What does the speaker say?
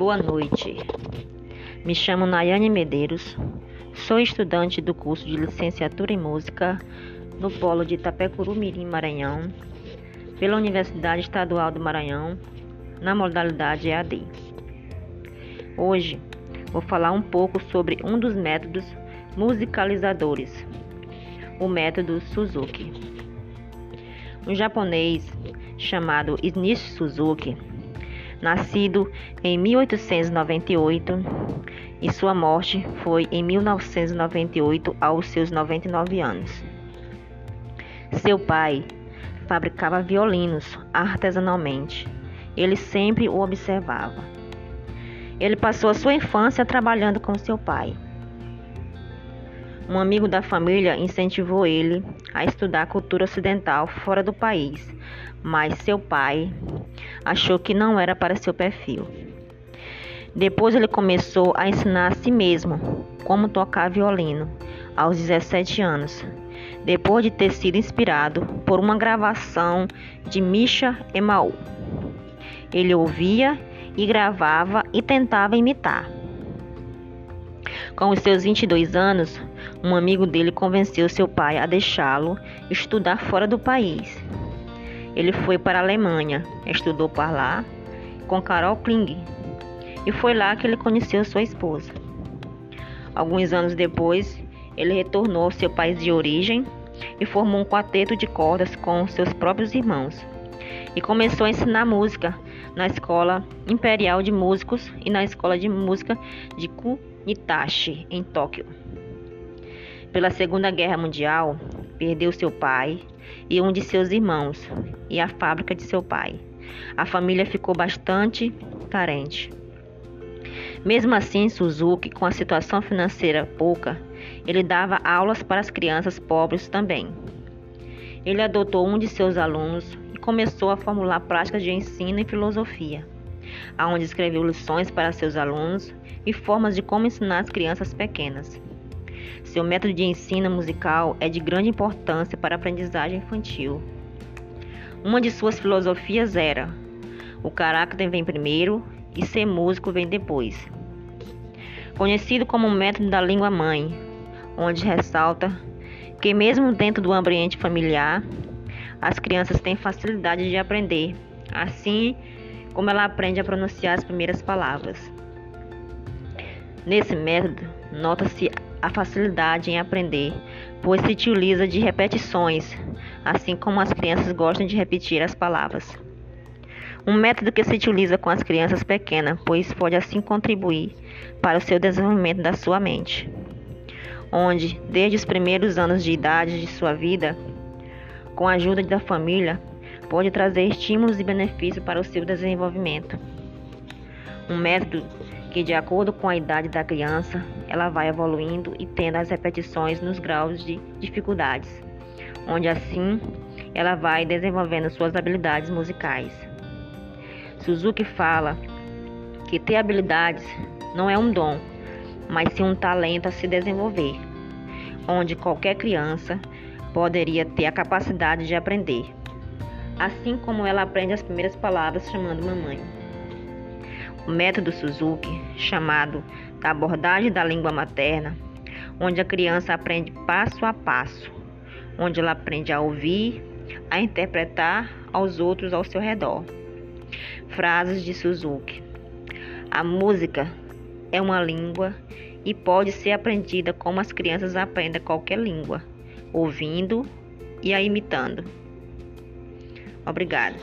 Boa noite. Me chamo Nayane Medeiros. Sou estudante do curso de Licenciatura em Música no Polo de Itapecuru Mirim, Maranhão, pela Universidade Estadual do Maranhão, na modalidade EAD. Hoje vou falar um pouco sobre um dos métodos musicalizadores, o método Suzuki. Um japonês chamado Shinichi Suzuki nascido em 1898 e sua morte foi em 1998 aos seus 99 anos. Seu pai fabricava violinos artesanalmente. Ele sempre o observava. Ele passou a sua infância trabalhando com seu pai. Um amigo da família incentivou ele a estudar cultura ocidental fora do país, mas seu pai achou que não era para seu perfil. Depois ele começou a ensinar a si mesmo como tocar violino aos 17 anos, depois de ter sido inspirado por uma gravação de Misha Emaú. Ele ouvia e gravava e tentava imitar. Com os seus 22 anos, um amigo dele convenceu seu pai a deixá-lo estudar fora do país. Ele foi para a Alemanha, estudou por lá com Carol Kling e foi lá que ele conheceu sua esposa. Alguns anos depois, ele retornou ao seu país de origem e formou um quarteto de cordas com seus próprios irmãos e começou a ensinar música na Escola Imperial de Músicos e na Escola de Música de Kunitachi, em Tóquio. Pela Segunda Guerra Mundial, perdeu seu pai e um de seus irmãos e a fábrica de seu pai. A família ficou bastante carente. Mesmo assim, Suzuki, com a situação financeira pouca, ele dava aulas para as crianças pobres também. Ele adotou um de seus alunos começou a formular práticas de ensino e filosofia, aonde escreveu lições para seus alunos e formas de como ensinar as crianças pequenas. Seu método de ensino musical é de grande importância para a aprendizagem infantil. Uma de suas filosofias era: o caráter vem primeiro e ser músico vem depois. Conhecido como o método da língua mãe, onde ressalta que, mesmo dentro do ambiente familiar, as crianças têm facilidade de aprender, assim como ela aprende a pronunciar as primeiras palavras. Nesse método, nota-se a facilidade em aprender, pois se utiliza de repetições, assim como as crianças gostam de repetir as palavras. Um método que se utiliza com as crianças pequenas, pois pode assim contribuir para o seu desenvolvimento da sua mente, onde, desde os primeiros anos de idade de sua vida, com a ajuda da família, pode trazer estímulos e benefícios para o seu desenvolvimento. Um método que, de acordo com a idade da criança, ela vai evoluindo e tendo as repetições nos graus de dificuldades, onde assim ela vai desenvolvendo suas habilidades musicais. Suzuki fala que ter habilidades não é um dom, mas sim um talento a se desenvolver, onde qualquer criança poderia ter a capacidade de aprender, assim como ela aprende as primeiras palavras chamando mamãe. O método Suzuki, chamado da abordagem da língua materna, onde a criança aprende passo a passo, onde ela aprende a ouvir, a interpretar aos outros ao seu redor. Frases de Suzuki. A música é uma língua e pode ser aprendida como as crianças aprendem qualquer língua, ouvindo e a imitando. Obrigada.